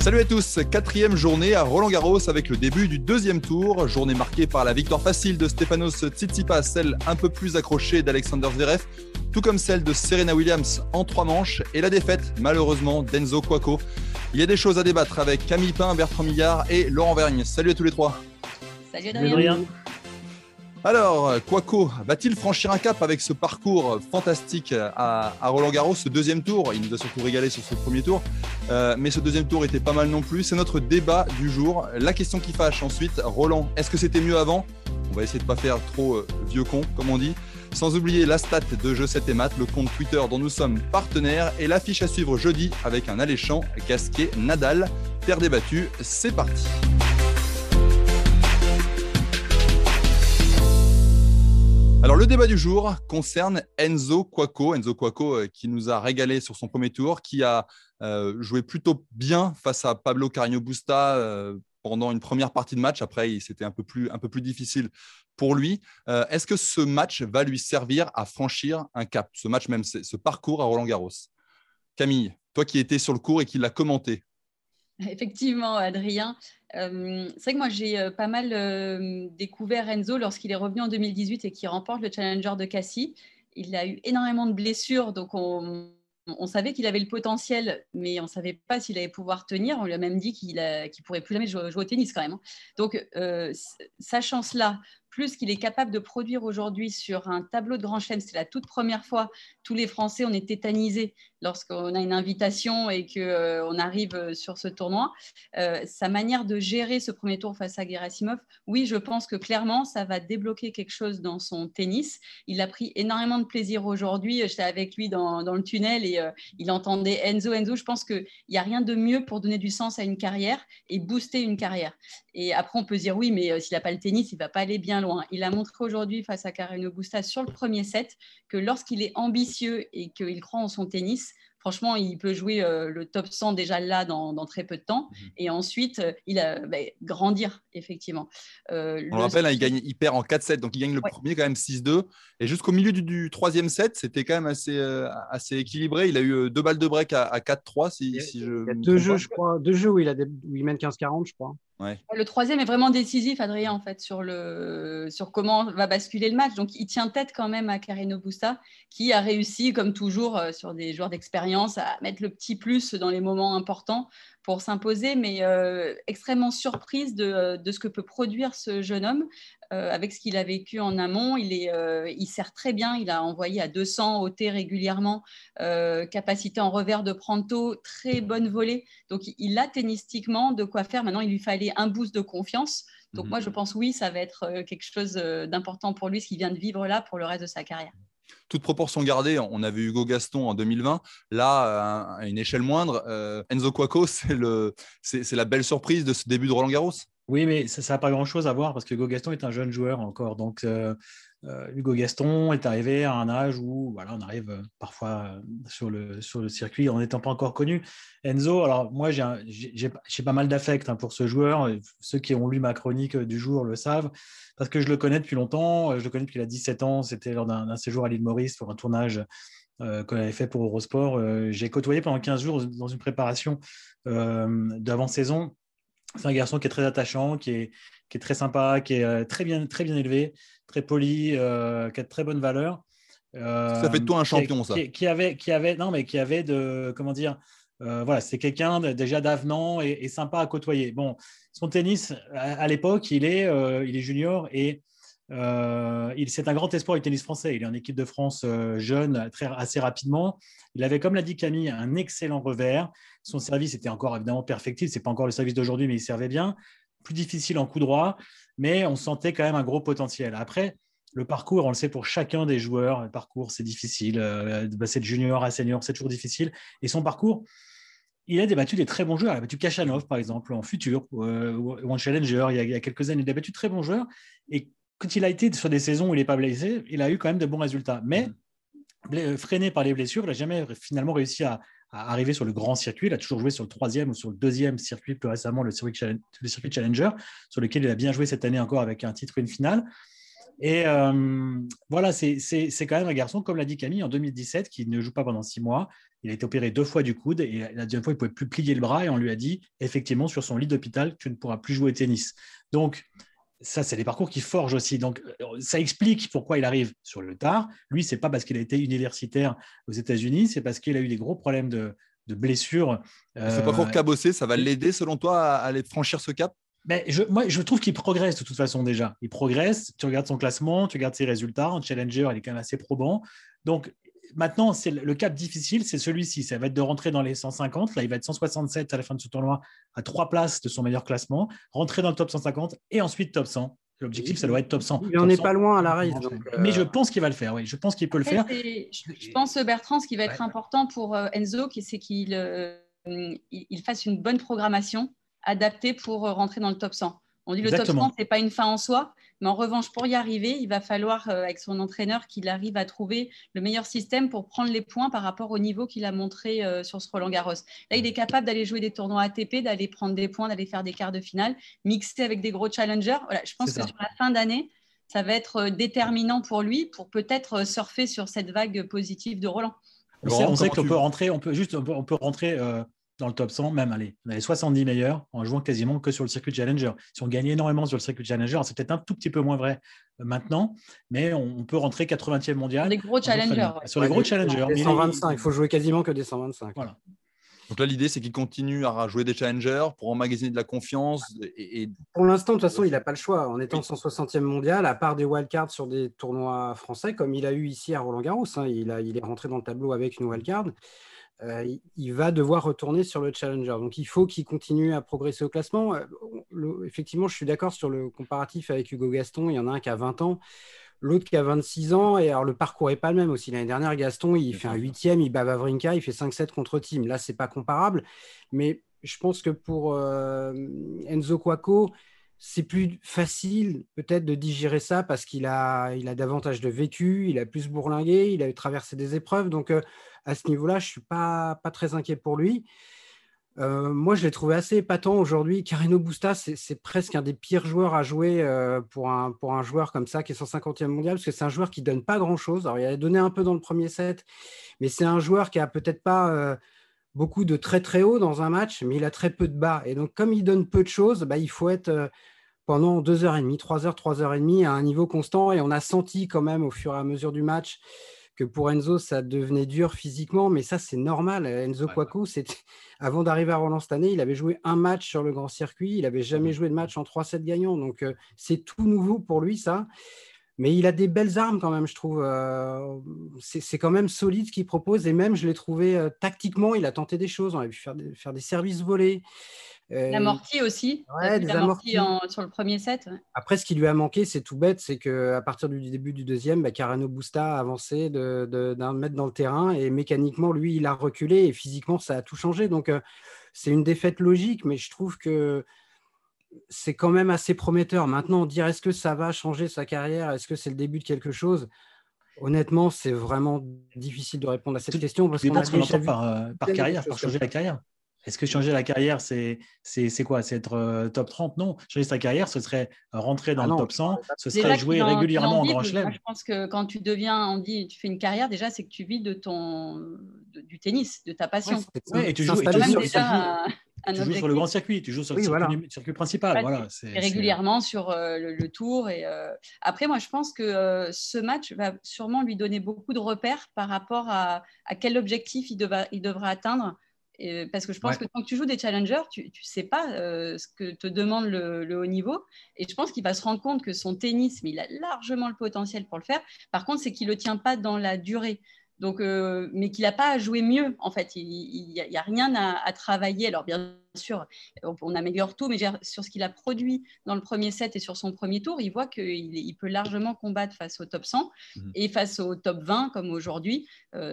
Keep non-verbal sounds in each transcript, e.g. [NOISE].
Salut à tous, quatrième journée à Roland Garros avec le début du deuxième tour, journée marquée par la victoire facile de Stefanos Tsitsipas, celle un peu plus accrochée d'Alexander Zverev, tout comme celle de Serena Williams en trois manches, et la défaite malheureusement d'Enzo Quaco. Il y a des choses à débattre avec Camille Pain, Bertrand Millard et Laurent Vergne. Salut à tous les trois. Salut Adrien. Alors, Quaco va-t-il franchir un cap avec ce parcours fantastique à, Roland Garros, ce deuxième tour? Il nous a surtout régalé sur ce premier tour, euh, mais ce deuxième tour était pas mal non plus. C'est notre débat du jour. La question qui fâche ensuite, Roland, est-ce que c'était mieux avant? On va essayer de pas faire trop euh, vieux con, comme on dit. Sans oublier la stat de Jeu 7 et Math, le compte Twitter dont nous sommes partenaires, et l'affiche à suivre jeudi avec un alléchant Gasquet-Nadal. Terre débattue, c'est parti. Alors le débat du jour concerne Enzo Quaco, Enzo euh, qui nous a régalé sur son premier tour, qui a euh, joué plutôt bien face à Pablo Carreño Busta euh, pendant une première partie de match. Après, c'était un peu plus un peu plus difficile pour lui. Est-ce que ce match va lui servir à franchir un cap, ce match même, ce parcours à Roland Garros Camille, toi qui étais sur le cours et qui l'as commenté. [LAUGHS] Effectivement, Adrien. Euh, c'est vrai que moi, j'ai euh, pas mal euh, découvert Enzo lorsqu'il est revenu en 2018 et qu'il remporte le Challenger de Cassis. Il a eu énormément de blessures, donc on, savait qu'il avait le potentiel, mais on ne savait pas s'il allait pouvoir tenir. On lui a même dit qu'il ne pourrait plus jamais jouer, au tennis quand même. Hein. Donc, sachant cela, plus qu'il est capable de produire aujourd'hui sur un tableau de grand chelem. C'est la toute première fois, tous les Français, on est tétanisés lorsqu'on a une invitation et qu'on euh, arrive euh, sur ce tournoi. Euh, sa manière de gérer ce premier tour face à Gerasimov, oui, je pense que clairement, ça va débloquer quelque chose dans son tennis. Il a pris énormément de plaisir aujourd'hui. J'étais avec lui dans, le tunnel et il entendait Enzo, Enzo. Je pense qu'il n'y a rien de mieux pour donner du sens à une carrière et booster une carrière. Et après, on peut dire, oui, mais s'il n'a pas le tennis, il ne va pas aller bien loin. Il a montré aujourd'hui face à Carreno Busta sur le premier set que lorsqu'il est ambitieux et qu'il croit en son tennis, franchement, il peut jouer euh, le top 100 déjà là dans, très peu de temps. Mhm. Et ensuite, euh, il a bah, grandir, effectivement. Euh, On le rappelle, hein, il, gagne, il perd en 4-7, donc il gagne le premier quand même 6-2. Et jusqu'au milieu du, troisième set, c'était quand même assez, assez équilibré. Il a eu deux balles de break à, 4-3. Si, il y a deux jeux, je crois, deux jeux où il, a où il mène 15-40, je crois. Le troisième est vraiment décisif, Adrien, en fait, sur, comment va basculer le match. Donc, il tient tête quand même à Carino Busta, qui a réussi, comme toujours, euh, sur des joueurs d'expérience, à mettre le petit plus dans les moments importants pour s'imposer, mais euh, extrêmement surprise de, de, ce que peut produire ce jeune homme. Euh, avec ce qu'il a vécu en amont. Il, est, euh, il sert très bien. Il a envoyé à 200 OT régulièrement, euh, capacité en revers de Pranto, très bonne volée. Donc, il a tennistiquement de quoi faire. Maintenant, il lui fallait un boost de confiance. Donc, moi, je mhm. pense, oui, ça va être quelque chose d'important pour lui, ce qu'il vient de vivre là pour le reste de sa carrière toute proportion gardée, on avait Hugo Gaston en 2020. Là, à une échelle moindre, Enzo Quaco, [LAUGHS] c'est la belle surprise de ce début de Roland Garros. Oui, mais ça n'a pas grand-chose à voir parce que Hugo Gaston est un jeune joueur encore. Donc, euh, euh, Hugo Gaston est arrivé à un âge où voilà, on arrive euh, parfois sur le, circuit en n'étant pas encore connu. Enzo, alors moi, j'ai pas mal d'affect hein, pour ce joueur. Ceux qui ont lu ma chronique du jour le savent parce que je le connais depuis longtemps. Je le connais depuis qu'il a 17 ans. C'était lors d'un séjour à l'île Maurice pour un tournage qu'on avait fait pour Eurosport. j'ai côtoyé pendant 15 jours dans une préparation d'avant-saison c'est un garçon qui est très attachant, qui est, qui est très sympa, qui est euh, très bien, très bien élevé, très poli, euh, qui a de très bonnes valeurs. ça fait de toi un champion, ça. Qui, avait, qui avait, non, mais qui avait de, comment dire, euh, voilà, c'est quelqu'un déjà d'avenant et, sympa à côtoyer. Bon, son tennis à, l'époque, il est, il est junior et il c'est un grand espoir du tennis français. Il est en équipe de France jeune, très, assez rapidement. Il avait, comme l'a dit Camille, un excellent revers. Son service était encore évidemment perfectible. Ce n'est pas encore le service d'aujourd'hui, mais il servait bien. Plus difficile en coup droit, mais on sentait quand même un gros potentiel. Après, le parcours, on le sait pour chacun des joueurs, le parcours c'est difficile, euh, de passer de junior à senior, c'est toujours difficile. Et son parcours, il a débattu des très bons joueurs. Il a battu Kachanov, par exemple, en futur, euh, ou en challenger, il y, a, il y, a, quelques années. Il a battu de très bons joueurs. Et quand il a été sur des saisons où il n'est pas blessé, il a eu quand même de bons résultats. Mais mm. freiné par les blessures, il n'a jamais finalement réussi à, à, arriver sur le grand circuit. Il a toujours joué sur le troisième ou sur le deuxième circuit, plus récemment le circuit, le circuit Challenger, sur lequel il a bien joué cette année encore avec un titre et une finale. Et euh, voilà, c'est quand même un garçon, comme l'a dit Camille, en 2017, qui ne joue pas pendant six mois. Il a été opéré deux fois du coude et la deuxième fois, il ne pouvait plus plier le bras et on lui a dit, effectivement, sur son lit d'hôpital, tu ne pourras plus jouer au tennis. Donc, ça, c'est des parcours qui forgent aussi. Donc, ça explique pourquoi il arrive sur le tard. Lui, c'est pas parce qu'il a été universitaire aux États-Unis, c'est parce qu'il a eu des gros problèmes de, de blessures. Ce parcours euh, cabossé, ça va l'aider, selon toi, à aller franchir ce cap? Mais je, moi, je trouve qu'il progresse de toute façon déjà. Il progresse. Tu regardes son classement, tu regardes ses résultats. En challenger, il est quand même assez probant. Donc maintenant, c'est le cap difficile, c'est celui-ci. Ça va être de rentrer dans les 150. Là, il va être 167 à la fin de ce tournoi, à trois places de son meilleur classement. Rentrer dans le top 150 et ensuite top 100. L'objectif, ça doit être top 100. Il n'en est pas loin à la race. Mais je pense qu'il va le faire, oui. Je pense qu'il peut le faire. Je pense, Bertrand, ce qui va être important pour euh, Enzo, c'est qu'il euh, il fasse une bonne programmation adapté pour euh, rentrer dans le top 100. On dit le top 100, ce n'est pas une fin en soi, mais en revanche, pour y arriver, il va falloir, euh, avec son entraîneur, qu'il arrive à trouver le meilleur système pour prendre les points par rapport au niveau qu'il a montré euh, sur ce Roland Garros. Là, il est capable d'aller jouer des tournois ATP, d'aller prendre des points, d'aller faire des quarts de finale, mixer avec des gros challengers. Voilà, je pense que sur la fin d'année, ça va être déterminant pour lui pour peut-être surfer sur cette vague positive de Roland. On sait, qu'on peut rentrer, on peut juste, on peut, rentrer dans le top 100, même allez, on a les 70 meilleurs en jouant quasiment que sur le circuit Challenger. Si on gagne énormément sur le circuit Challenger, c'est peut-être un tout petit peu moins vrai euh, maintenant, mais on peut rentrer 80e mondial. Sur les gros challengers. Sur les gros challengers. Les 125, il faut jouer quasiment que des 125. Voilà. Donc là, l'idée, c'est qu'il continue à jouer des challengers pour emmagasiner de la confiance. Et, Pour l'instant, de toute façon, il n'a pas le choix. En étant 160e mondial, à part des wildcards sur des tournois français, comme il a eu ici à Roland-Garros, hein, il, il est rentré dans le tableau avec une wildcard. Euh, il va devoir retourner sur le challenger. Donc il faut qu'il continue à progresser au classement. Euh, effectivement, je suis d'accord sur le comparatif avec Hugo Gaston. Il y en a un qui a 20 ans, l'autre qui a 26 ans. Et alors le parcours n'est pas le même aussi. L'année dernière, Gaston, il fait un huitième, il bat Vavrinka, il fait 5-7 contre Team. Là, c'est pas comparable. Mais je pense que pour euh, Enzo Quaco, c'est plus facile peut-être de digérer ça parce qu'il a, il a davantage de vécu, il a plus bourlingué, il a traversé des épreuves. Donc, à ce niveau-là, je ne suis pas, pas très inquiet pour lui. Euh, moi, je l'ai trouvé assez épatant aujourd'hui. Carino Busta, c'est presque un des pires joueurs à jouer euh, pour, un, pour un joueur comme ça qui est 150e mondial, parce que c'est un joueur qui donne pas grand-chose. Alors, il a donné un peu dans le premier set, mais c'est un joueur qui a peut-être pas euh, beaucoup de très très haut dans un match, mais il a très peu de bas. Et donc, comme il donne peu de choses, bah, il faut être pendant deux heures et demie, trois heures, trois heures et demie à un niveau constant. Et on a senti quand même au fur et à mesure du match que pour Enzo, ça devenait dur physiquement, mais ça, c'est normal. Enzo ouais, [LAUGHS] avant d'arriver à Roland cette année, il avait joué un match sur le grand circuit, il n'avait jamais mmh. joué de match en 3-7 gagnants. Donc, euh, c'est tout nouveau pour lui, ça. Mais il a des belles armes quand même, je trouve. Euh, c'est quand même solide ce qu'il propose. Et même, je l'ai trouvé euh, tactiquement, il a tenté des choses. On a vu faire des, faire des services volés. Euh, l'amorti aussi. Ouais, des amortis sur le premier set. Après, ce qui lui a manqué, c'est tout bête, c'est qu'à partir du début du deuxième, bah, Carano Busta a avancé d'un de, mètre dans le terrain et mécaniquement, lui, il a reculé et physiquement, ça a tout changé. Donc, euh, c'est une défaite logique, mais je trouve que c'est quand même assez prometteur. Maintenant, dirait est-ce que ça va changer sa carrière? Est-ce que c'est le début de quelque chose? Honnêtement, c'est vraiment difficile de répondre à cette question. Parce qu'on a déjà vu par, euh, par carrière, par changer la carrière? Est-ce que changer la carrière, c'est quoi? C'est être euh, top 30 Non. Changer sa carrière, ce serait rentrer dans ah le top 100, ce serait jouer régulièrement en Grand Chelem. Je pense que quand tu deviens, on dit, tu fais une carrière, déjà, c'est que tu vis de ton, du tennis, de ta passion. et tu joues, sur, le grand circuit, tu joues sur le circuit, principal. voilà, régulièrement sur euh, le, tour. Et, euh, Après, moi, je pense que ce match va sûrement lui donner beaucoup de repères par rapport à, à quel objectif il, il devra atteindre parce que je pense que quand tu joues des challengers, tu ne sais pas euh, ce que te demande le, haut niveau. Et je pense qu'il va se rendre compte que son tennis, mais il a largement le potentiel pour le faire. Par contre, c'est qu'il ne le tient pas dans la durée. Donc, mais qu'il n'a pas à jouer mieux, en fait. Il n'y a, rien à, travailler. Alors, bien sûr, on, améliore tout, mais sur ce qu'il a produit dans le premier set et sur son premier tour, il voit qu'il il peut largement combattre face au top 100 mhm. et face au top 20, comme aujourd'hui,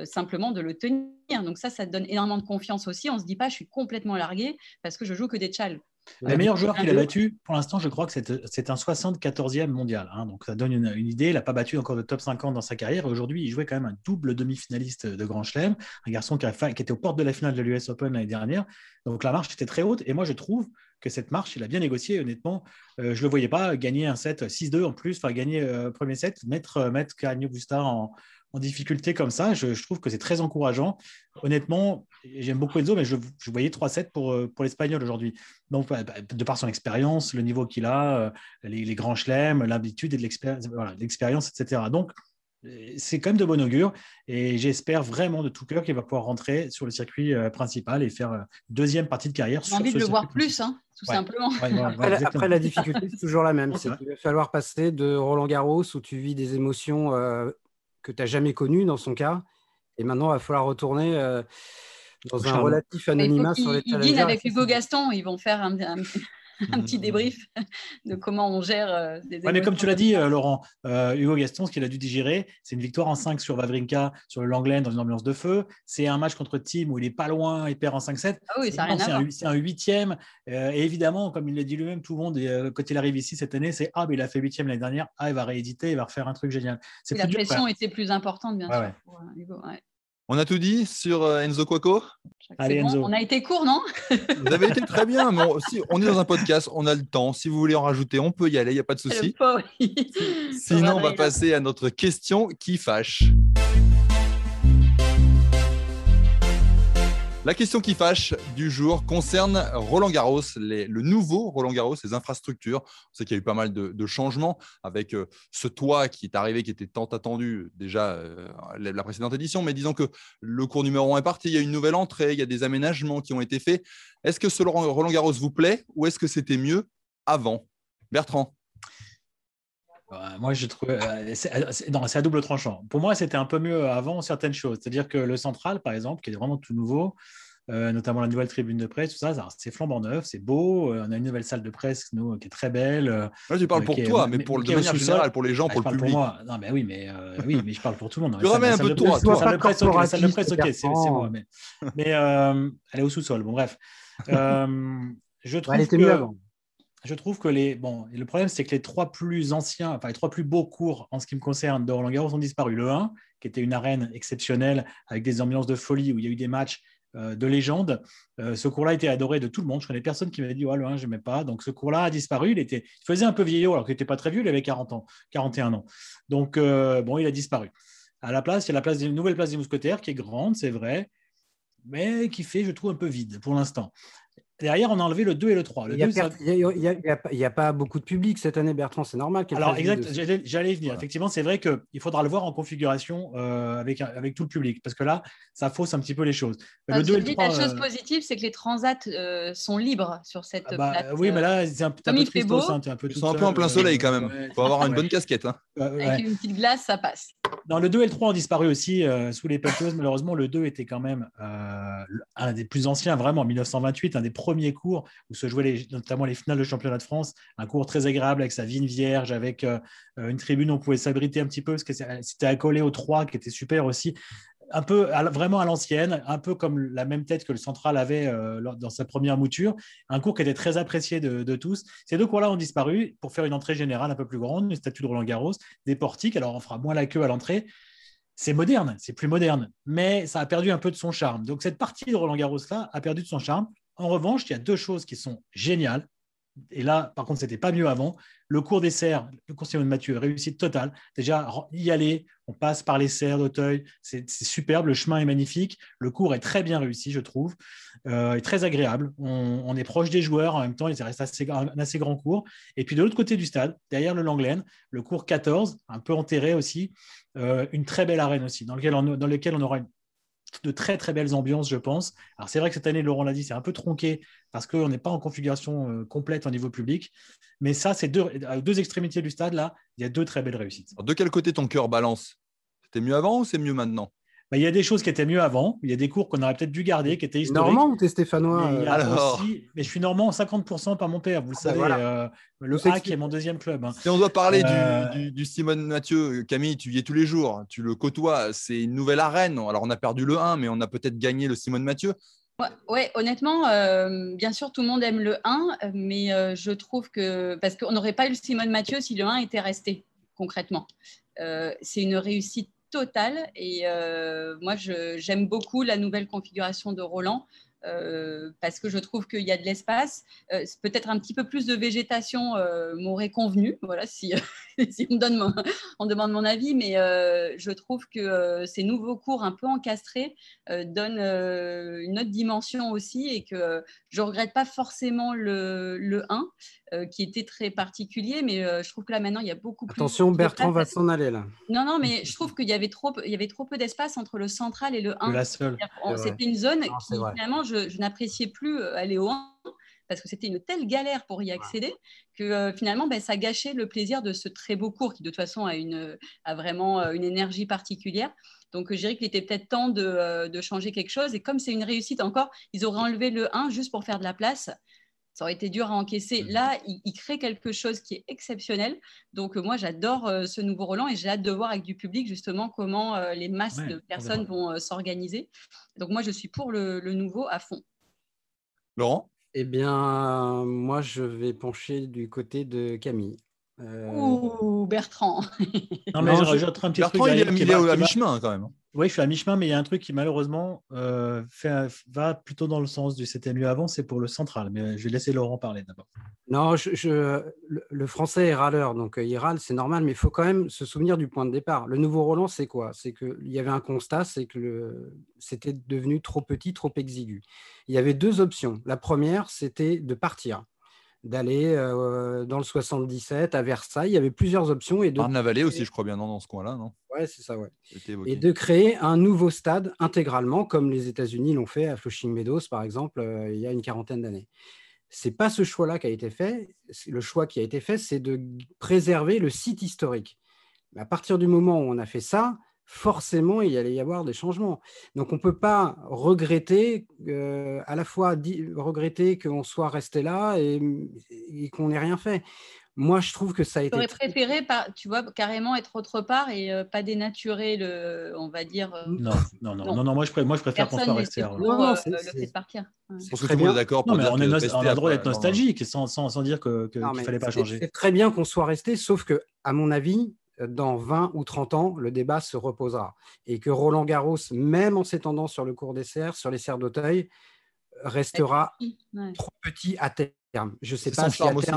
simplement de le tenir. Donc, ça, ça donne énormément de confiance aussi. On ne se dit pas, je suis complètement largué parce que je joue que des chals. Le meilleur joueur qu'il a battu, pour l'instant, je crois que c'est un 74e mondial. Hein. donc ça donne une, idée. Il n'a pas battu encore de top 50 dans sa carrière. Aujourd'hui, il jouait quand même un double demi-finaliste de Grand Chelem. Un garçon qui, a qui, était aux portes de la finale de l'US Open l'année dernière. Donc la marche était très haute. Et moi, je trouve que cette marche, il a bien négocié, honnêtement. Euh, je ne le voyais pas gagner un set 6-2 en plus, enfin gagner euh, premier set, mettre, euh, mettre Carreño Busta en, en difficulté comme ça. Je, trouve que c'est très encourageant. Honnêtement, j'aime beaucoup Enzo, mais je, voyais 3-7 pour, euh, pour l'Espagnol aujourd'hui. Donc, bah, de par son expérience, le niveau qu'il a, euh, les, grands chelems, l'habitude et l'expérience, etc. Donc, c'est quand même de bon augure et j'espère vraiment de tout cœur qu'il va pouvoir rentrer sur le circuit euh, principal et faire deuxième partie de carrière. J'ai envie de le voir plus, hein, tout simplement. après, la difficulté, c'est toujours la même. [LAUGHS] Il va falloir passer de Roland Garros où tu vis des émotions que tu n'as jamais connu dans son cas. Et maintenant, il va falloir retourner euh, dans un relatif anonymat sur les Ils dînent avec Hugo Gaston, ils vont faire un, un [LAUGHS] petit débrief de comment on gère euh, des ouais, mais comme tu l'as dit, euh, Laurent, euh, Hugo Gaston, ce qu'il a dû digérer, c'est une victoire en 5 sur Vavrinka, sur le Langlen, dans une ambiance de feu. C'est un match contre Team où il est pas loin, il perd en 5-7. Ah oui, c'est un, huitième. et évidemment, comme il l'a dit lui-même, tout le monde, quand il arrive ici cette année, c'est Ah, mais il a fait huitième l'année dernière. Ah, il va rééditer, il va refaire un truc génial. la pression était plus importante, bien sûr, pour Hugo. On a tout dit sur euh, Enzo Allez, Enzo. on a été court, non? Vous avez été très bien. Mais on, est dans un podcast, on a le temps. Si vous voulez en rajouter, on peut y aller, il n'y a pas de souci. Sinon, on va passer à notre question qui fâche. La question qui fâche du jour concerne Roland Garros, le nouveau Roland Garros, les infrastructures. On sait qu'il y a eu pas mal de, changements avec euh, ce toit qui est arrivé, qui était tant attendu déjà euh, la précédente édition. Mais disons que le cours numéro 1 est parti, il y a une nouvelle entrée, il y a des aménagements qui ont été faits. Est-ce que ce Roland Garros vous plaît ou est-ce que c'était mieux avant? Bertrand moi, je trouve. Euh, c'est à double tranchant. Pour moi, c'était un peu mieux avant certaines choses. C'est-à-dire que le central, par exemple, qui est vraiment tout nouveau, euh, notamment la nouvelle tribune de presse, tout ça, c'est flambant neuf, c'est beau. Euh, on a une nouvelle salle de presse nous, qui est très belle. Moi, je parle pour toi, mais pour, de manière générale, pour les gens, ah, pour le public. Pour moi. Non, mais oui, mais, oui, mais je parle pour tout le monde. Tu ramènes un peu de toi. La salle de presse, ok, salle de presse, ok, c'est moi. Mais, mais elle est au sous-sol. Bon, bref. [LAUGHS] je trouve elle était que... mieux avant je trouve que les. Bon, le problème, c'est que les trois plus anciens, enfin, les trois plus beaux cours en ce qui me concerne de Roland Garros ont disparu. Le 1, qui était une arène exceptionnelle avec des ambiances de folie où il y a eu des matchs euh, de légende. Euh, ce cours-là était adoré de tout le monde. Je connais personne qui m'avait dit oh, le 1, je n'aimais pas. Donc ce cours-là a disparu. Il, était, faisait un peu vieillot alors qu'il n'était pas très vieux. Il avait 40 ans, 41 ans. Donc euh, bon, il a disparu. À la place, il y a la place, nouvelle place des mousquetaires qui est grande, c'est vrai, mais qui fait, je trouve, un peu vide pour l'instant. Derrière, on a enlevé le 2 et le 3. il n'y a, pas beaucoup de public cette année, Bertrand, c'est normal. Alors, exact, j'allais venir. Effectivement, c'est vrai qu'il faudra le voir en configuration euh, avec, avec tout le public, parce que là, ça fausse un petit peu les choses. le 2 et le 3, la chose euh, positive, c'est que les transats euh, sont libres sur cette ah bah, Oui, mais là, c'est un, peu triste. Hein, un peu Ils sont un peu en plein soleil quand même. Il faut avoir une bonne casquette. Hein. Avec une petite glace, ça passe. Dans le 2 et le 3 ont disparu aussi sous les pelleteuses. Malheureusement, le 2 était quand même un des plus anciens, vraiment, en 1928, un des premiers cours où se jouaient notamment les finales de championnat de France. Un cours très agréable avec sa vigne vierge, avec euh, une tribune où on pouvait s'abriter un petit peu, parce que c'était accolé au 3 qui était super aussi. Un peu vraiment à l'ancienne, un peu comme la même tête que le central avait euh, dans sa première mouture. Un cours qui était très apprécié de, tous. Ces deux cours-là ont disparu pour faire une entrée générale un peu plus grande, une statue de Roland Garros, des portiques. Alors on fera moins la queue à l'entrée, c'est moderne, c'est plus moderne, mais ça a perdu un peu de son charme. Donc cette partie de Roland Garros là a perdu de son charme. En revanche, il y a deux choses qui sont géniales. Et là, par contre, c'était pas mieux avant. Le cours des serres, le conseiller de Mathieu, réussite totale. Déjà, y aller, on passe par les serres d'Auteuil, c'est superbe, le chemin est magnifique, le cours est très bien réussi, je trouve, euh, et très agréable. On, est proche des joueurs, en même temps, il reste assez, un assez grand cours. Et puis de l'autre côté du stade, derrière le Langlaine, le cours 14, un peu enterré aussi, euh, une très belle arène aussi, dans, lequel on aura une de très très belles ambiances, je pense. Alors c'est vrai que cette année, Laurent l'a dit, c'est un peu tronqué parce qu'on n'est pas en configuration euh, complète au niveau public. Mais ça, c'est deux, deux extrémités du stade, là, il y a deux très belles réussites. de quel côté ton cœur balance? C'était mieux avant ou c'est mieux maintenant? Bah, il y a des choses qui étaient mieux avant. Il y a des cours qu'on aurait peut-être dû garder, qui étaient historiques. Normand ou t'es stéphanois Mais, euh, a Alors. aussi- mais je suis normand 50% par mon père, vous le Ah, savez. voilà. euh, le HAC s'explique. est mon deuxième club. hein. Si on doit parler du- Euh, du, du Simone Mathieu, Camille, tu y es tous les jours, tu le côtoies, c'est une nouvelle arène. Alors on a perdu le 1, mais on a peut-être gagné le Simone Mathieu. Ouais, ouais, honnêtement, euh, bien sûr, tout le monde aime le 1, euh, mais euh, je trouve que. Parce qu'on n'aurait pas eu le Simone Mathieu si le 1 était resté, concrètement. Euh, c'est une réussite totale et euh, moi, j'aime beaucoup la nouvelle configuration de Roland. euh, parce que je trouve qu'il y a de l'espace. Euh, Peut-être un petit peu plus de végétation m'aurait convenu, voilà, si, [LAUGHS] on, donne on demande mon avis, mais je trouve que ces nouveaux cours un peu encastrés donnent une autre dimension aussi et que je regrette pas forcément le, le 1 euh, qui était très particulier, mais euh, je trouve que là maintenant il y a beaucoup plus. Attention, de Bertrand va s'en aller là. Non, non, mais [LAUGHS] je trouve qu'il y avait trop, il y avait trop peu d'espace entre le central et le 1. de la seule. C'était une zone Non, qui vrai. finalement je, je n'appréciais plus euh, aller au 1 parce que c'était une telle galère pour y accéder que euh, finalement ben, ça gâchait le plaisir de ce très beau cours qui de toute façon a, une, a vraiment euh, une énergie particulière. Donc euh, je dirais qu'il était peut-être temps de, euh, de changer quelque chose et comme c'est une réussite encore, ils auraient enlevé le 1 juste pour faire de la place. Ça aurait été dur à encaisser. Mhm. Là, il, il crée quelque chose qui est exceptionnel. Donc, euh, moi, j'adore euh, ce nouveau Roland et j'ai hâte de voir avec du public justement comment euh, les masses Ouais, de on personnes vont euh, s'organiser. Donc, moi, je suis pour le, le nouveau à fond. Laurent? Eh bien, moi, je vais pencher du côté de Camille. Euh, Ouh, Bertrand. [LAUGHS] Non, mais Non, je je- rajoute un petit Bertrand, truc. il est, il est à mi-chemin quand même. Oui, je suis à mi-chemin, mais il y a un truc qui malheureusement euh, fait- va plutôt dans le sens du c'était mieux avant, c'est pour le central. Mais je vais laisser Laurent parler d'abord. Non, je, je- le, le français est râleur, donc euh, il râle, c'est normal, mais il faut quand même se souvenir du point de départ. Le nouveau Roland, c'est quoi? C'est qu'il y avait un constat, c'est que c'était devenu trop petit, trop exigu. Il y avait deux options. La première, c'était de partir, d'aller euh, dans le 77 à Versailles. Il y avait plusieurs options et de, Marne-la-Vallée aussi, je crois bien, non, dans ce coin-là, non? Ouais, c'est ça, ouais. Et de créer un nouveau stade intégralement, comme les États-Unis l'ont fait à Flushing Meadows, par exemple, euh, il y a une quarantaine d'années. C'est pas ce choix-là qui a été fait. Le choix qui a été fait, c'est de préserver le site historique. Mais à partir du moment où on a fait ça, forcément, il y allait y avoir des changements. Donc, on ne peut pas regretter, euh, à la fois regretter qu'on soit resté là et, et qu'on n'ait rien fait. Moi, je trouve que ça a été. J'aurais très- préféré, par- tu vois, carrément être autre part et euh, pas dénaturer le, on va dire. euh, Non, non, non, Non. moi je, pré- moi, je préfère qu'on soit resté. pour. Non, euh, c'est- le fait de partir. Je pense que tout le monde est d'accord pour Non, mais dire on, est a le droit d'être nostalgique sans, sans, sans dire que- que- Non, qu'il mais fallait pas changer. C'est très bien qu'on soit resté, sauf que, à mon avis, dans 20 ou 30 ans, le débat se reposera. Et que Roland Garros, même en s'étendant sur le cours des serres, sur les serres d'Auteuil, restera Ouais. trop petit à terme. Je ne sais pas si à terme. aussi.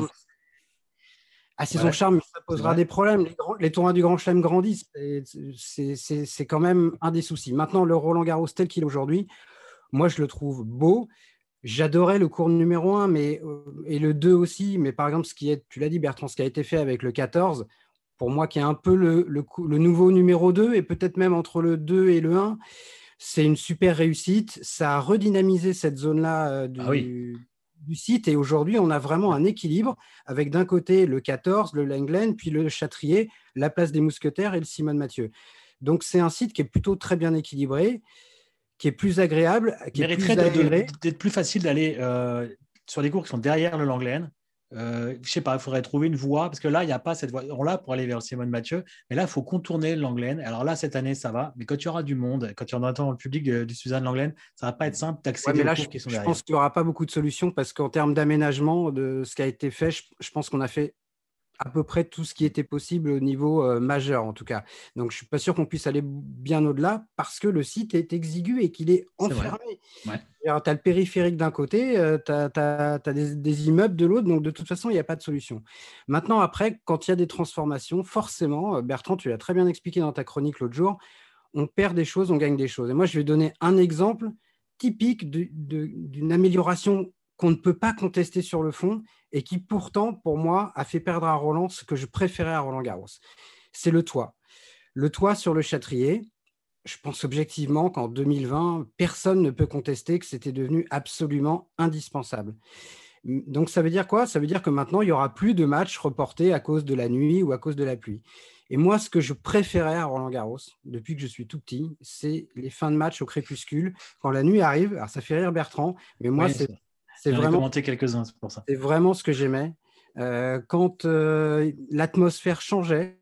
Ah, c'est Ouais. son charme, mais ça posera des problèmes. Les, grands- les tournois du Grand Chelem grandissent. et c'est- C'est c'est quand même un des soucis. Maintenant, le Roland Garros tel qu'il est aujourd'hui, moi, je le trouve beau. J'adorais le cours numéro 1 mais, euh, et le 2 aussi. Mais par exemple, ce qui est, tu l'as dit, Bertrand, ce qui a été fait avec le 14, pour moi, qui est un peu le, le coup- le nouveau numéro 2, et peut-être même entre le 2 et le 1, c'est une super réussite. Ça a redynamisé cette zone-là euh, du, Ah oui. du site. Et aujourd'hui, on a vraiment un équilibre avec d'un côté le 14, le Langlen, puis le Châtrier, la place des Mousquetaires et le Simone Mathieu. Donc, c'est un site qui est plutôt très bien équilibré, qui est plus agréable, qui mériterait d'être plus facile d'aller euh, sur les cours qui sont derrière le Langlaine. Euh, je sais pas, il faudrait trouver une voie, parce que là, il n'y a pas cette voie. On l'a pour aller vers Simone Mathieu, mais là, il faut contourner Langlaine. Alors là, cette année, ça va, mais quand il y aura du monde, quand il y en aura le public de- du Suzanne Langlaine, ça va pas être simple d'accéder aux là, cours je, qui sont je derrière. pense qu'il n'y aura pas beaucoup de solutions parce qu'en termes d'aménagement de ce qui a été fait, je, je pense qu'on a fait à peu près tout ce qui était possible au niveau euh, majeur, en tout cas. Donc, je ne suis pas sûr qu'on puisse aller bien au-delà parce que le site est exigu et qu'il est enfermé. Ouais. Tu as le périphérique d'un côté, tu as, des, des immeubles de l'autre, donc de toute façon, il n'y a pas de solution. Maintenant, après, quand il y a des transformations, forcément, euh, Bertrand, tu l'as très bien expliqué dans ta chronique l'autre jour, on perd des choses, on gagne des choses. Et moi, je vais donner un exemple typique d'une amélioration qu'on ne peut pas contester sur le fond et qui pourtant, pour moi, a fait perdre à Roland ce que je préférais à Roland Garros. C'est le toit. Le toit sur le Châtrier, je pense objectivement qu'en 2020, personne ne peut contester que c'était devenu absolument indispensable. Donc ça veut dire quoi? Ça veut dire que maintenant, il n'y aura plus de matchs reportés à cause de la nuit ou à cause de la pluie. Et moi, ce que je préférais à Roland Garros, depuis que je suis tout petit, c'est les fins de match au crépuscule. Quand la nuit arrive, alors ça fait rire Bertrand, mais moi, c'est vraiment, quelques-uns, pour ça. C'est vraiment ce que j'aimais. Euh, quand euh, l'atmosphère changeait,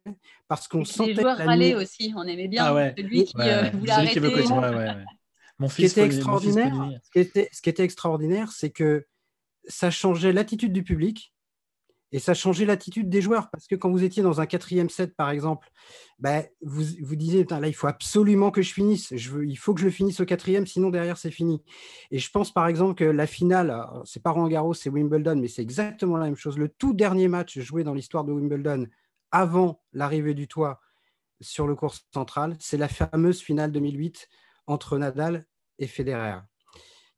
parce qu'on sentait. Les joueurs râlaient aussi, on aimait bien ah celui qui euh, voulait arrêter. Mon fils, ce qui était extraordinaire, ce qui était, ce qui était extraordinaire, c'est que ça changeait l'attitude du public et ça changeait l'attitude des joueurs. Parce que quand vous étiez dans un quatrième set, par exemple, ben, vous vous disiez, là, il faut absolument que je finisse. Il faut que je le finisse au quatrième, sinon derrière, c'est fini. Et je pense, par exemple, que la finale, c'est pas Roland Garros, c'est Wimbledon, mais c'est exactement la même chose. Le tout dernier match joué dans l'histoire de Wimbledon, avant l'arrivée du toit sur le cours central, c'est la fameuse finale 2008 entre Nadal et Federer,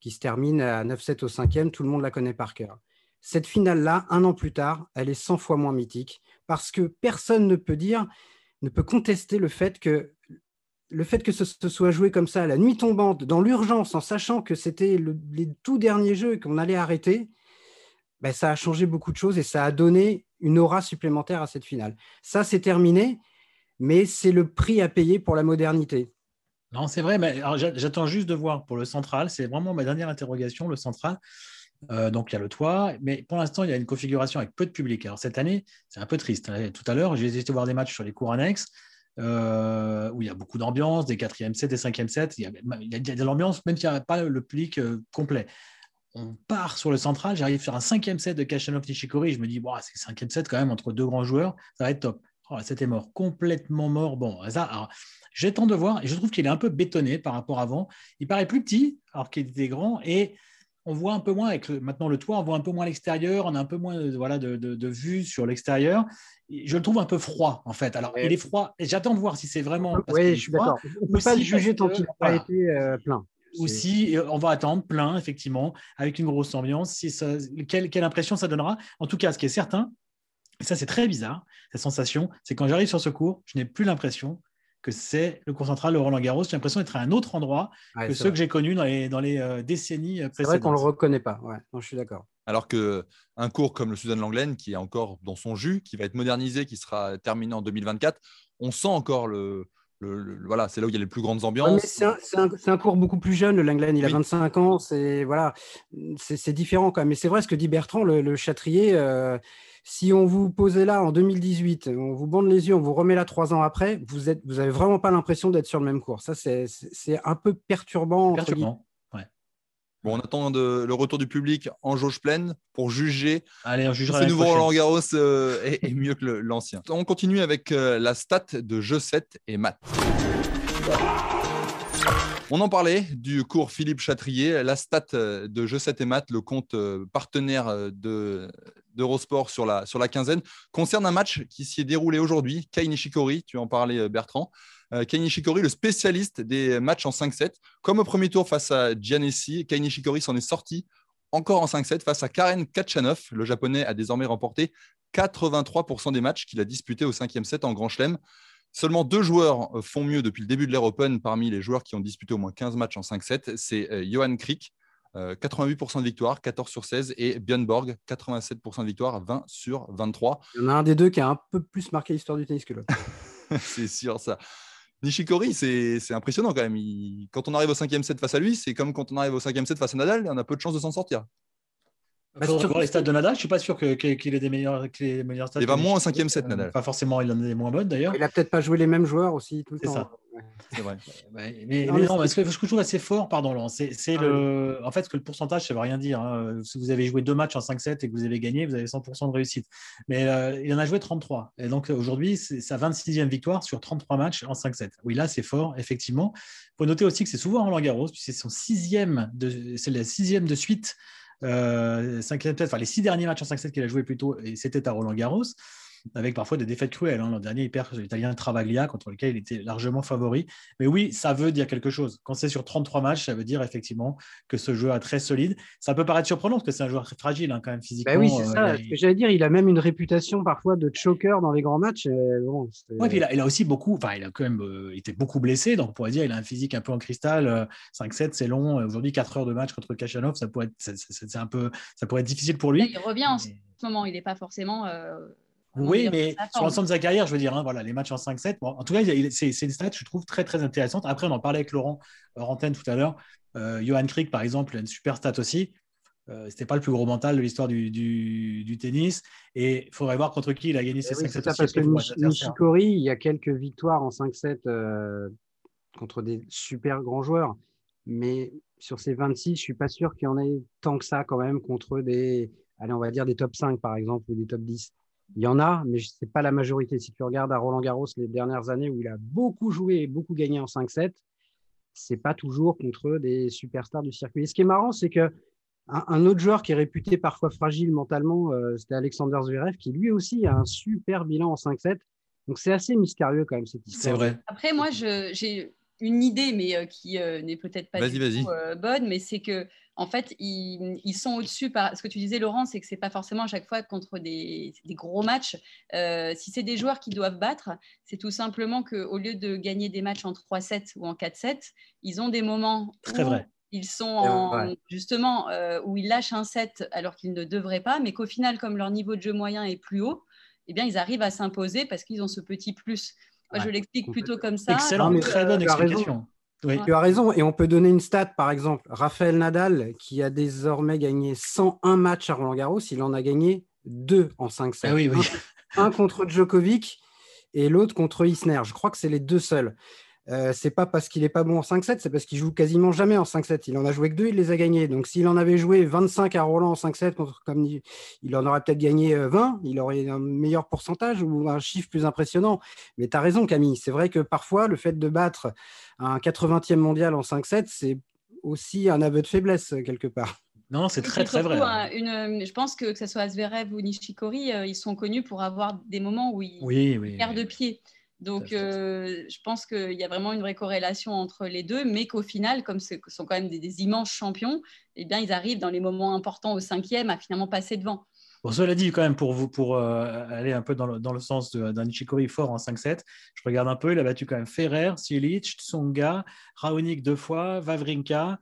qui se termine à 9-7 au cinquième. Tout le monde la connaît par cœur. Cette finale-là, un an plus tard, elle est 100 fois moins mythique parce que personne ne peut dire, ne peut contester le fait que le fait que ce, soit joué comme ça, la nuit tombante, dans l'urgence, en sachant que c'était le, les tout derniers jeux qu'on allait arrêter, ben, ça a changé beaucoup de choses et ça a donné une aura supplémentaire à cette finale. Ça, c'est terminé, mais c'est le prix à payer pour la modernité. Non, c'est vrai, mais j'attends juste de voir pour le central. C'est vraiment ma dernière interrogation, le central. Euh, donc il y a le toit, mais pour l'instant il y a une configuration avec peu de public. Alors cette année, c'est un peu triste. Hein. Tout à l'heure, j'ai été voir des matchs sur les cours annexes euh, où il y a beaucoup d'ambiance, des quatrième sets, des cinquième sets. Il y a, de l'ambiance, même s'il n'y a pas le public euh, complet. On part sur le central, j'arrive faire un cinquième set de Kachanov Nishikori. Je me dis, bon, c'est cinquième set quand même entre deux grands joueurs, ça va être top. Oh, c'était mort, complètement mort. Bon, ça, j'attends de voir et je trouve qu'il est un peu bétonné par rapport à avant. Il paraît plus petit alors qu'il était grand et on voit un peu moins avec maintenant le toit, on voit un peu moins l'extérieur, on a un peu moins de, voilà, de, vue sur l'extérieur. Je le trouve un peu froid en fait. Alors il est froid et j'attends de voir si c'est vraiment. oui, je suis d'accord. On ne peut pas le juger tant qu'il n'a pas été euh, plein. Aussi, on va attendre plein, effectivement, avec une grosse ambiance. Si ça, quelle, quelle impression ça donnera? En tout cas, ce qui est certain, et ça c'est très bizarre, cette sensation, c'est quand j'arrive sur ce cours, je n'ai plus l'impression que c'est le cours central de Roland Garros. J'ai l'impression d'être à un autre endroit que ceux que j'ai connus dans les, dans les euh, décennies précédentes. C'est vrai qu'on ne le reconnaît pas. Ouais, je suis d'accord. Alors qu'un cours comme le Suzanne Langlaine, qui est encore dans son jus, qui va être modernisé, qui sera terminé en 2024, on sent encore le, voilà, c'est là où il y a les plus grandes ambiances. c'est un, un, cours beaucoup plus jeune, le Langlaine, il a 25 ans, c'est voilà, c'est différent quand même. Mais c'est vrai ce que dit Bertrand, le, le Châtrier, euh, si on vous posait là en 2018, on vous bande les yeux, on vous remet là trois ans après, vous n'avez vous avez vraiment pas l'impression d'être sur le même cours. Ça, c'est un peu perturbant. Perturbant. Bon, on attend le retour du public en jauge pleine pour juger Allez, on jugera nouveau Roland Garros euh, est, mieux que l'ancien. On continue avec euh, la stat de jeu 7 et maths. On en parlait du cours Philippe Chatrier, la stat euh, de Jeux 7 et Maths, le compte partenaire d'Eurosport sur la, sur la quinzaine, concerne un match qui s'y est déroulé aujourd'hui. Kai Nishikori, tu en parlais Bertrand. Kai Nishikori, le spécialiste des matchs en 5-7. Comme au premier tour face à Giannessi, Kai Nishikori s'en est sorti encore en 5-7 face à Karen Kachanov. Le japonais a désormais remporté 83% des matchs qu'il a disputés au cinquième set en Grand Chelem. Seulement deux joueurs euh, font mieux depuis le début de l'Air Open parmi les joueurs qui ont disputé au moins 15 matchs en 5-7. C'est euh, Johan Kriek, 88% de victoire, 14 sur 16, et Björn Borg, 87% de victoire, 20 sur 23. Il y en a un des deux qui a un peu plus marqué l'histoire du tennis que l'autre. [LAUGHS] c'est sûr, ça. Nishikori, c'est impressionnant quand même. quand on arrive au cinquième set face à lui, c'est comme quand on arrive au cinquième set face à Nadal, on a peu de chances de s'en sortir. Bah, sur voir les stats de Nadal, je ne suis pas sûr qu'il ait des meilleurs, qu meilleurs stats. Il va moins au cinquième set, Nadal. Euh, pas forcément, il en a des moins bonnes d'ailleurs. Il n'a peut-être pas joué les mêmes joueurs aussi tout le temps. C'est ça. C'est vrai. mais, non, ce que je trouve assez fort, pardon, c'est ah le. En fait, que le pourcentage, ça ne veut rien dire. Hein. Si vous avez joué deux matchs en 5-7 et que vous avez gagné, vous avez 100% de réussite. Mais euh, il en a joué 33. Et donc aujourd'hui, c'est sa 26e victoire sur 33 matchs en 5-7. Oui, là, c'est fort, effectivement. Il faut noter aussi que c'est souvent Roland Garros, c'est son sixième, de... c'est la sixième de suite euh, enfin les six derniers matchs en 5-7 qu'il a joué plutôt, c'était à Roland Garros. Avec parfois des défaites cruelles. Hein. L'an dernier, il perd l'Italien Travaglia, contre lequel il était largement favori. Mais oui, ça veut dire quelque chose. Quand c'est sur 33 matchs, ça veut dire effectivement que ce joueur est très solide. Ça peut paraître surprenant parce que c'est un joueur très fragile hein, quand même physiquement. Bah oui, c'est ça. Ce que j'allais dire, il a même une réputation parfois de choker dans les grands matchs. Bon, il, a, aussi beaucoup, enfin, il a quand même été beaucoup blessé, donc on pourrait dire il a un physique un peu en cristal. 5-7, c'est long. Aujourd'hui, 4 heures de match contre Kachanov, ça pourrait être, c'est, un peu, ça pourrait être difficile pour lui. il revient en ce moment, il n'est pas forcément. Euh, oui, mais sur l'ensemble de sa carrière, je veux dire, hein, voilà, les matchs en 5-7. en tout cas, c'est, une stat, je trouve, très, très intéressante. Après, on en parlait avec Laurent Rantaine tout à l'heure. Euh, Johan Krieg, par exemple, a une super stat aussi. Euh, c'était pas le plus gros mental de l'histoire du, du, tennis. Et il faudrait voir contre qui il a gagné ses 5-7. Eh parce que Nishikori, il y a quelques victoires en 5-7 euh, contre des super grands joueurs. Mais sur ces 26, je suis pas sûr qu'il y en ait tant que ça quand même contre des, allez, on va dire des top 5 par exemple ou des top 10. Il y en a, mais ce n'est pas la majorité. Si tu regardes à Roland Garros les dernières années où il a beaucoup joué et beaucoup gagné en 5-7, c'est pas toujours contre des superstars du circuit. Et ce qui est marrant, c'est que un, autre joueur qui est réputé parfois fragile mentalement, euh, c'était Alexander Zverev, qui lui aussi a un super bilan en 5-7. Donc c'est assez mystérieux quand même cette histoire. C'est vrai. Après, moi, j'ai une idée, mais euh, qui euh, n'est peut-être pas du tout, bonne, mais c'est que en fait, ils, sont au-dessus. Ce que tu disais, Laurent, c'est que c'est pas forcément à chaque fois contre des, gros matchs. Euh, si c'est des joueurs qui doivent battre, c'est tout simplement qu'au lieu de gagner des matchs en 3-7 ou en 4-7, ils ont des moments Très où vrai. ils sont justement euh, où ils lâchent un set alors qu'ils ne devraient pas, mais qu'au final, comme leur niveau de jeu moyen est plus haut, eh bien, ils arrivent à s'imposer parce qu'ils ont ce petit plus. Je l'explique plutôt comme ça. Excellent, mais très bonne explication. Tu as raison. Et on peut donner une stat, par exemple. Raphaël Nadal, qui a désormais gagné 101 matchs à Roland Garros, il en a gagné deux en 5 sets. Ah oui, oui. Un, contre Djokovic et l'autre contre Isner. Je crois que c'est les deux seuls. Euh, c'est pas parce qu'il est pas bon en 5-7, c'est parce qu'il joue quasiment jamais en 5-7. Il en a joué que deux, il les a gagnés. Donc s'il en avait joué 25 à Roland en 5-7, comme il en aurait peut-être gagné 20, euh, il aurait un meilleur pourcentage ou un chiffre plus impressionnant. Mais tu as raison, Camille. C'est vrai que parfois, le fait de battre un 80e mondial en 5-7, c'est aussi un aveu de faiblesse quelque part. Non, c'est très très vrai. une, je pense que que ce soit Zverev ou Nishikori, euh, ils sont connus pour avoir des moments où ils oui, oui, perdent de pied. Donc, euh, je pense qu'il y a vraiment une vraie corrélation entre les deux, mais qu'au final, comme ce sont quand même des, immenses champions, eh bien, ils arrivent dans les moments importants au cinquième à finalement passer devant. Bon, cela dit, quand même, pour, vous, pour euh, aller un peu dans le, dans le sens d'un Nishikori fort en 5-7, je regarde un peu, il a battu quand même Ferrer, Silic, Tsonga, Raonic deux fois, Vavrinka,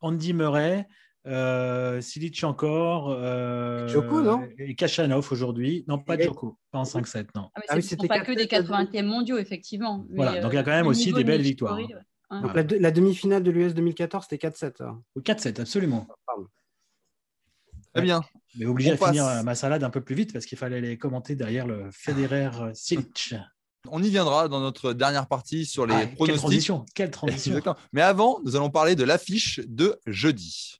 Andy Murray, euh, Silic encore. Euh, Joko, non? Et Kachanov aujourd'hui. Non, pas Joko, pas en 5-7, non. Ah, mais ah pas que des 80e mondiaux, effectivement. voilà, donc il y a quand même aussi des belles victoires. Hein. Donc la, demi-finale de l'US 2014, c'était 4-7. 4-7, absolument. Très bien. Mais obligé de finir ma salade un peu plus vite parce qu'il fallait les commenter derrière le Federer Silic. [LAUGHS] On y viendra dans notre dernière partie sur les ah, pronostics. Quelle transition, quelle transition. Mais avant, nous allons parler de l'affiche de jeudi.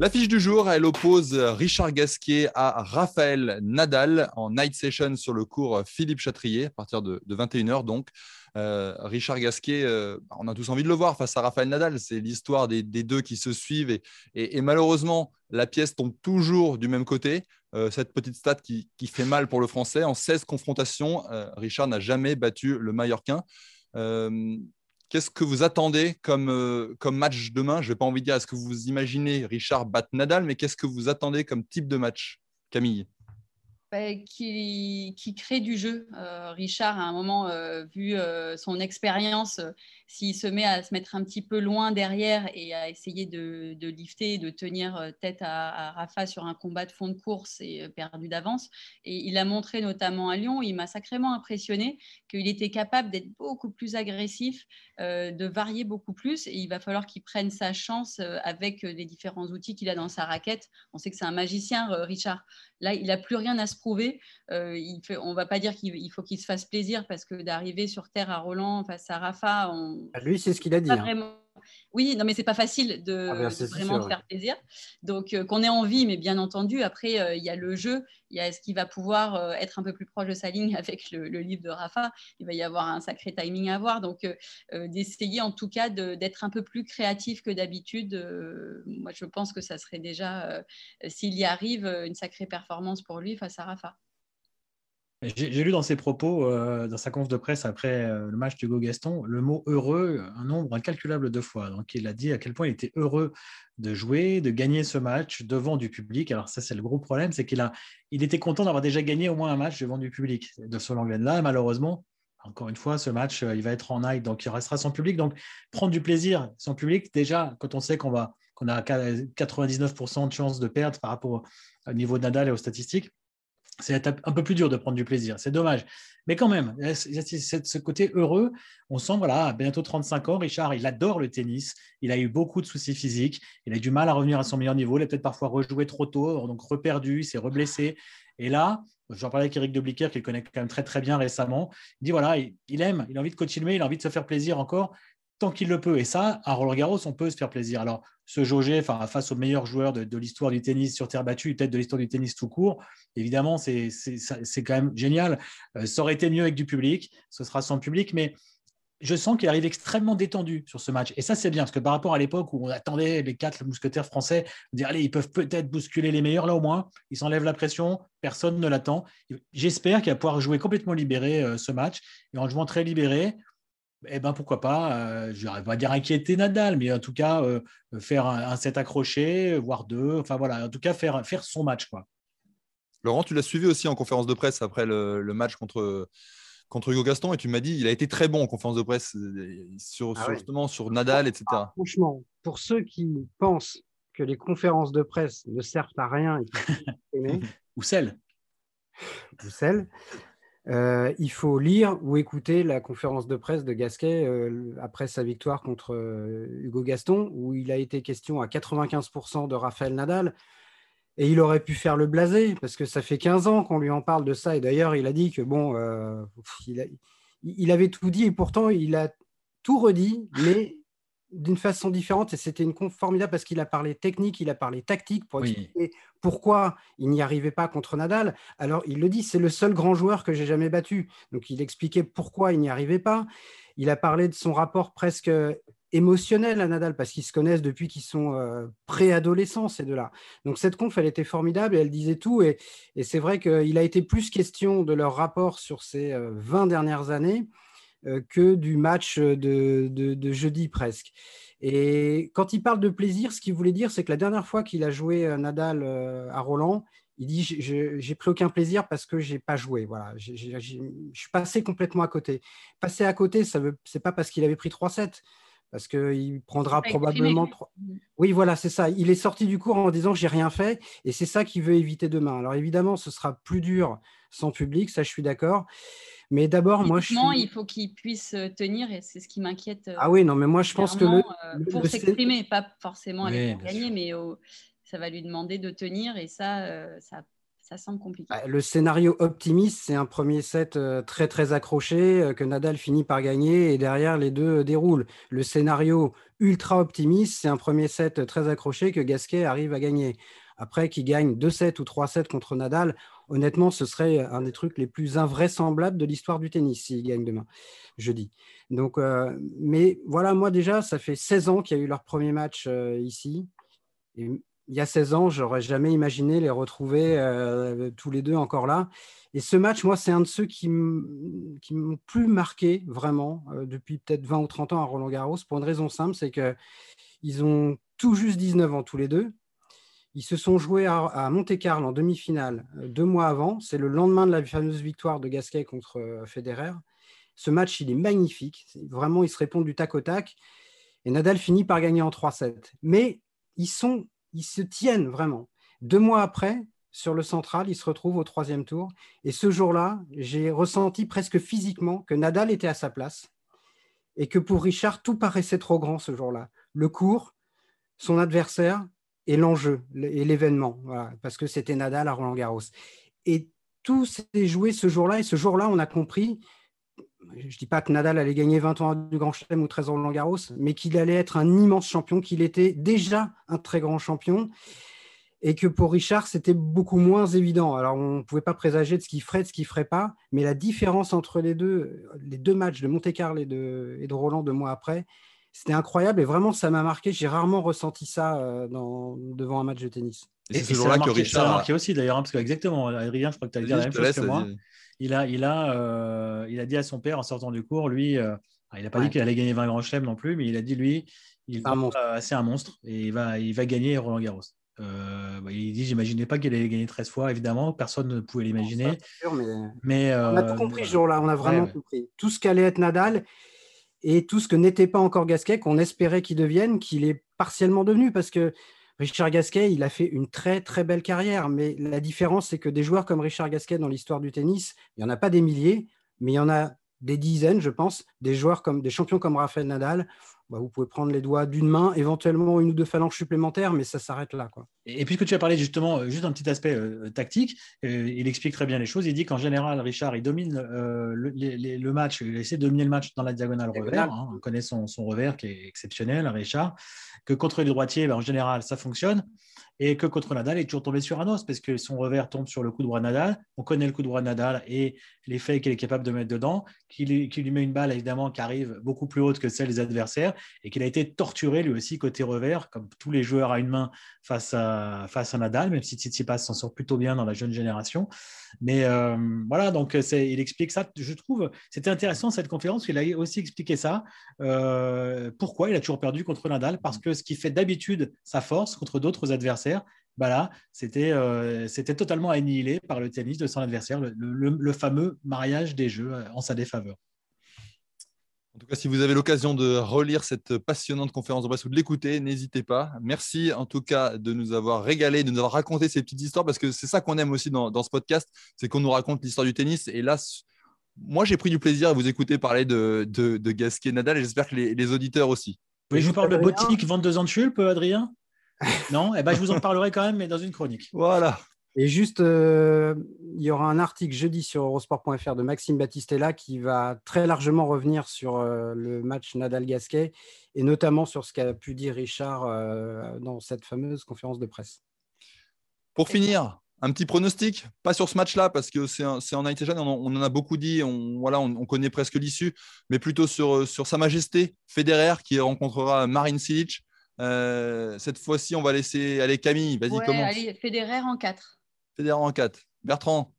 L'affiche du jour, elle oppose Richard Gasquet à Raphaël Nadal en night session sur le cours Philippe Chatrier à partir de, de 21h donc. Euh, Richard Gasquet, euh, on a tous envie de le voir face à Raphaël Nadal. C'est l'histoire des, deux qui se suivent et, malheureusement, la pièce tombe toujours du même côté. Euh, cette petite stat qui, fait mal pour le Français. En 16 confrontations, Richard n'a jamais battu le Mallorquin. Qu'est-ce que vous attendez comme, comme match demain? Je n'ai pas envie de dire est-ce que vous imaginez Richard battre Nadal, mais qu'est-ce que vous attendez comme type de match, Camille? Qui, qui, crée du jeu. Euh, Richard, à un moment, euh, vu euh, son expérience, s'il se met à se mettre un petit peu loin derrière et à essayer de, de lifter, de tenir tête à, Rafa sur un combat de fond de course et perdu d'avance. Et il a montré notamment à Lyon, il m'a sacrément impressionné qu'il était capable d'être beaucoup plus agressif, de varier beaucoup plus. Et il va falloir qu'il prenne sa chance avec les différents outils qu'il a dans sa raquette. On sait que c'est un magicien, Richard. Là, il n'a plus rien à se Euh, il fait, on ne va pas dire qu'il faut qu'il se fasse plaisir parce que d'arriver sur Terre à Roland face à Rafa, on... Ah, lui, c'est ce qu'il a dit. Hein. Oui, non, mais c'est pas facile de, ah, vraiment faire plaisir. Donc, euh, qu'on ait envie, mais bien entendu, après, euh, il y a le jeu, il y a ce qui va pouvoir être un peu plus proche de sa ligne [LAUGHS] avec le, livre de Rafa. Il va y avoir un sacré timing à avoir. Donc, d'essayer en tout cas d'être un peu plus créatif que d'habitude. moi, je pense que ça serait déjà, s'il y arrive, une sacrée performance pour lui face à Rafa. J'ai lu dans ses propos, euh, dans sa conf de presse après euh, le match de Gaston, le mot heureux un nombre incalculable de fois. Donc il a dit à quel point il était heureux de jouer, de gagner ce match devant du public. Alors ça c'est le gros problème, c'est qu'il était content d'avoir déjà gagné au moins un match devant du public de ce Langlen-là. Malheureusement, encore une fois, ce match, euh, il va être en night, donc il restera sans public. Donc prendre du plaisir sans public, déjà quand on sait qu'on va qu'on a 99% de chances de perdre par rapport au niveau de Nadal et aux statistiques c'est un peu plus dur de prendre du plaisir. C'est dommage. Mais quand même, ce côté heureux, on sent, voilà, bientôt 35 ans, Richard, il adore le tennis. Il a eu beaucoup de soucis physiques. Il a eu du mal à revenir à son meilleur niveau. Il a peut-être parfois rejoué trop tôt, donc reperdu, il s'est reblessé. Et là, j'en parlais avec Eric de Blicker, qu'il connaît quand même très, très bien récemment. Il dit, voilà, il, aime, il a envie de continuer, il a envie de se faire plaisir encore tant qu'il le peut. Et ça, à Roland Garros, on peut se faire plaisir. Alors, se jauger face aux meilleurs joueurs de, l'histoire du tennis sur terre battue, peut-être de l'histoire du tennis tout court, évidemment, c'est quand même génial. Euh, ça aurait été mieux avec du public, ce sera sans public, mais je sens qu'il arrive extrêmement détendu sur ce match. Et ça, c'est bien, parce que par rapport à l'époque où on attendait les quatre mousquetaires français, dire, allez, ils peuvent peut-être bousculer les meilleurs, là au moins, ils s'enlèvent la pression, personne ne l'attend. J'espère qu'il va pouvoir jouer complètement libéré euh, ce match. Et en jouant très libéré, eh ben pourquoi pas, euh, je ne pas dire inquiéter Nadal, mais en tout cas euh, faire un, set accroché, voire deux, enfin voilà, en tout cas faire, faire son match. Quoi. Laurent, tu l'as suivi aussi en conférence de presse après le, match contre, contre Hugo Gaston et tu m'as dit il a été très bon en conférence de presse euh, sur, ah justement sur Nadal, etc. Ah, franchement, pour ceux qui pensent que les conférences de presse ne servent à rien, [LAUGHS] ou celles. Ou celles. Euh, il faut lire ou écouter la conférence de presse de Gasquet euh, après sa victoire contre euh, Hugo Gaston, où il a été question à 95% de Raphaël Nadal. Et il aurait pu faire le blasé, parce que ça fait 15 ans qu'on lui en parle de ça. Et d'ailleurs, il a dit que bon, il, avait tout dit, et pourtant, il a tout redit, mais d'une façon différente et c'était une formidable parce qu'il a parlé technique, il a parlé tactique pour expliquer pourquoi il n'y arrivait pas contre Nadal. Alors il le dit, c'est le seul grand joueur que j'ai jamais battu. Donc il expliquait pourquoi il n'y arrivait pas. Il a parlé de son rapport presque émotionnel à Nadal parce qu'ils se connaissent depuis qu'ils sont euh, préadolescents ces deux-là. Donc cette conf, elle était formidable et elle disait tout et, c'est vrai qu'il a été plus question de leur rapport sur ces 20 euh, dernières années euh, que du match de, jeudi presque. Et quand il parle de plaisir, ce qu'il voulait dire, c'est que la dernière fois qu'il a joué euh, Nadal euh, à Roland, il dit j'ai pris aucun plaisir parce que j'ai pas joué. Voilà, je suis passé complètement à côté. Passer à côté, ça veut, c'est pas parce qu'il avait pris 3-7, parce qu'il prendra probablement. 3... Oui, voilà, c'est ça. Il est sorti du cours en disant j'ai rien fait, et c'est ça qu'il veut éviter demain. Alors évidemment, ce sera plus dur sans public, ça je suis d'accord. Mais d'abord, moi, je il faut qu'il puisse euh, tenir et c'est ce qui m'inquiète. Euh, ah oui, non, mais moi, je pense que le, euh, pour s'exprimer, pas forcément avec gagner, mais ça va lui demander de tenir et ça, ça, ça semble compliqué. Bah, le scénario optimiste, c'est un premier set très très accroché que Nadal finit par gagner et derrière les deux déroulent. Le scénario ultra optimiste, c'est un premier set très accroché que Gasquet arrive à gagner. Après, qu'il gagne 2-7 ou 3-7 contre Nadal, honnêtement, ce serait un des trucs les plus invraisemblables de l'histoire du tennis s'il gagne demain, jeudi. Donc, euh, mais voilà, moi déjà, ça fait 16 ans qu'il y a eu leur premier match euh, ici. il y a 16 ans, j'aurais jamais imaginé les retrouver euh, tous les deux encore là. Et ce match, moi, c'est un de ceux qui m'ont plus marqué vraiment depuis peut-être 20 ou 30 ans à Roland Garros pour une raison simple, c'est qu'ils ont tout juste 19 ans tous les deux. Ils se sont joués à, Monte-Carlo en demi-finale euh, deux mois avant. C'est le lendemain de la fameuse victoire de Gasquet contre euh, Federer. Ce match, il est magnifique. Vraiment, ils se répondent du tac au tac. Et Nadal finit par gagner en 3-7. Mais ils, sont, ils se tiennent vraiment. Deux mois après, sur le central, ils se retrouvent au troisième tour. Et ce jour-là, j'ai ressenti presque physiquement que Nadal était à sa place et que pour Richard, tout paraissait trop grand ce jour-là. Le cours, son adversaire et l'enjeu et l'événement, parce que c'était Nadal à Roland Garros. Et tout s'est joué ce jour-là. Et ce jour-là, on a compris je ne dis pas que Nadal allait gagner 20 ans du Grand Chelem ou 13 ans Roland Garros, mais qu'il allait être un immense champion, qu'il était déjà un très grand champion, et que pour Richard, c'était beaucoup moins évident. Alors, on ne pouvait pas présager de ce qu'il ferait, de ce qu'il ne ferait pas, mais la différence entre les deux, les deux matchs de Monte-Carlo de, et de Roland deux mois après, c'était incroyable, et vraiment, ça m'a marqué. J'ai rarement ressenti ça euh, dans, devant un match de tennis. Et c'est ce jour-là que Richard. Ça a marqué aussi d'ailleurs, hein, parce que exactement, Adrien, je crois que tu as dit la même chose que moi il a, il, a, euh, il a dit à son père en sortant du cours, lui, euh, il n'a pas dit qu'il allait gagner 20 grands chelems non plus, mais il a dit, lui, il c'est un monstre et il va, il va gagner Roland Garros. Euh, bah, il dit J'imaginais pas qu'il allait gagner 13 fois, évidemment, personne ne pouvait l'imaginer. Mais, on a tout compris ce jour-là, on a vraiment compris. Tout ce qu'allait être Nadal et tout ce que n'était pas encore Gasquet, qu'on espérait qu'il devienne, qu'il est partiellement devenu, parce que Richard Gasquet, il a fait une très très belle carrière, mais la différence, c'est que des joueurs comme Richard Gasquet dans l'histoire du tennis, il n'y en a pas des milliers, mais il y en a des dizaines, je pense, des joueurs comme des champions comme Rafael Nadal. Bah, vous pouvez prendre les doigts d'une main, éventuellement une ou deux phalanges supplémentaires, mais ça s'arrête là. Quoi. Et, puisque tu as parlé justement, euh, juste un petit aspect euh, tactique, euh, il explique très bien les choses. Il dit qu'en général, Richard, il domine le, match, il essaie de dominer le match dans la diagonale revers. Hein. on connaît son, son, revers qui est exceptionnel, Richard que contre les droitiers, ben, en général, ça fonctionne. Et que contre Nadal, il est toujours tombé sur un os parce que son revers tombe sur le coup de de Nadal. On connaît le coup de de Nadal et l'effet qu'il est capable de mettre dedans, qu'il lui, met une balle évidemment qui arrive beaucoup plus haute que celle des adversaires et qu'il a été torturé lui aussi côté revers, comme tous les joueurs à une main face à, face à Nadal, même si Tsitsipas s'en sort plutôt bien dans la jeune génération. Mais euh, voilà, donc il explique ça. Je trouve c'était intéressant cette conférence. Il a aussi expliqué ça. Euh, pourquoi il a toujours perdu contre Nadal Parce que ce qui fait d'habitude sa force contre d'autres adversaires, bah là, c'était euh, c'était totalement annihilé par le tennis de son adversaire, le, le fameux mariage des jeux en sa défaveur. En tout cas, si vous avez l'occasion de relire cette passionnante conférence de presse ou de l'écouter, n'hésitez pas. Merci en tout cas de nous avoir régalé, de nous avoir raconté ces petites histoires, parce que c'est ça qu'on aime aussi dans, ce podcast, c'est qu'on nous raconte l'histoire du tennis. Et là, moi, j'ai pris du plaisir à vous écouter parler de, de, Gasquet Nadal, et j'espère que les, auditeurs aussi. Oui, je vous parle de Boutique, 22 ans de chulpe, Adrien? Non? Eh ben, je vous en parlerai quand même, mais dans une chronique. Voilà. Et juste, euh, il y aura un article jeudi sur eurosport.fr de Maxime Battistella qui va très largement revenir sur euh, le match Nadal-Gasquet et notamment sur ce qu'a pu dire Richard euh, dans cette fameuse conférence de presse. Pour finir, un petit pronostic, pas sur ce match-là parce que c'est en Night on, on, en a beaucoup dit, on, voilà, on, connaît presque l'issue, mais plutôt sur, sur Sa Majesté Federer qui rencontrera Marine Silic. Cette fois-ci, on va laisser aller Camille. Vas-y, ouais, commence. Allez, Federer en 4. Federer en 4. Bertrand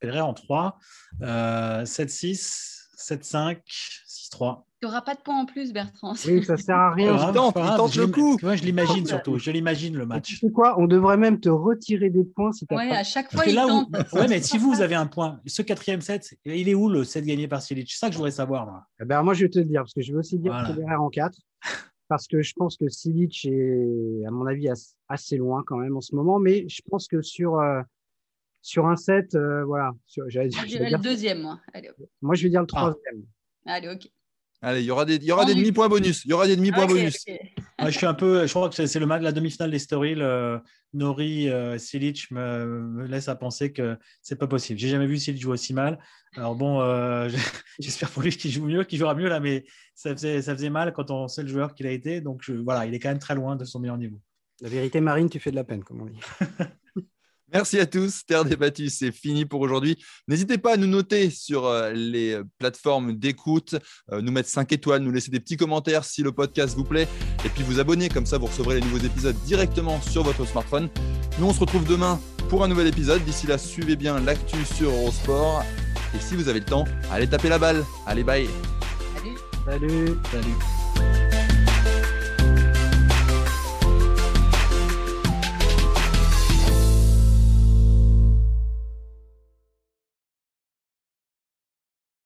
Federer en 3. 7-6, 7-5, 6-3. Tu n'auras pas de points en plus, Bertrand. Oui, ça sert à rien. [LAUGHS] il tente, il tente le coup. Moi, je l'imagine surtout. Je l'imagine le match. Tu sais quoi On devrait même te retirer des points si tu Oui, à chaque fois, il tente. Oui, mais si vous avez un point, ce quatrième set, il est où le set gagné par Silic C'est ça que je voudrais savoir. Moi. Eh ben, moi, je vais te le dire, parce que je vais aussi dire Federer en 4 parce que je pense que Silic est, à mon avis, assez loin quand même en ce moment. Mais je pense que sur, euh, sur un set, euh, voilà. je dirais le deuxième, moi. moi, je vais dire le ah. troisième. Allez, ok. Allez, il y aura des, il y aura des demi-points bonus. Il y aura des demi-points bonus. Ah, je suis un peu, je crois que c'est le match, la demi-finale des stories. Nori euh, Silic me, laisse à penser que c'est pas possible. J'ai jamais vu Silic jouer aussi mal. Alors bon, euh, [LAUGHS] j'espère pour lui qu'il joue mieux, qu'il jouera mieux là, mais ça faisait, ça faisait mal quand on sait le joueur qu'il a été. Donc voilà, il est quand même très loin de son meilleur niveau. La vérité, Marine, tu fais de la peine, comme on dit. [LAUGHS] Merci à tous. Terre débattue, c'est fini pour aujourd'hui. N'hésitez pas à nous noter sur euh, les plateformes d'écoute, euh, nous mettre 5 étoiles, nous laisser des petits commentaires si le podcast vous plaît, et puis vous abonner, comme ça vous recevrez les nouveaux épisodes directement sur votre smartphone. Nous, on se retrouve demain pour un nouvel épisode. D'ici là, suivez bien l'actu sur Eurosport. Et si vous avez le temps, allez taper la balle. Allez, bye. Salut. Salut. Salut.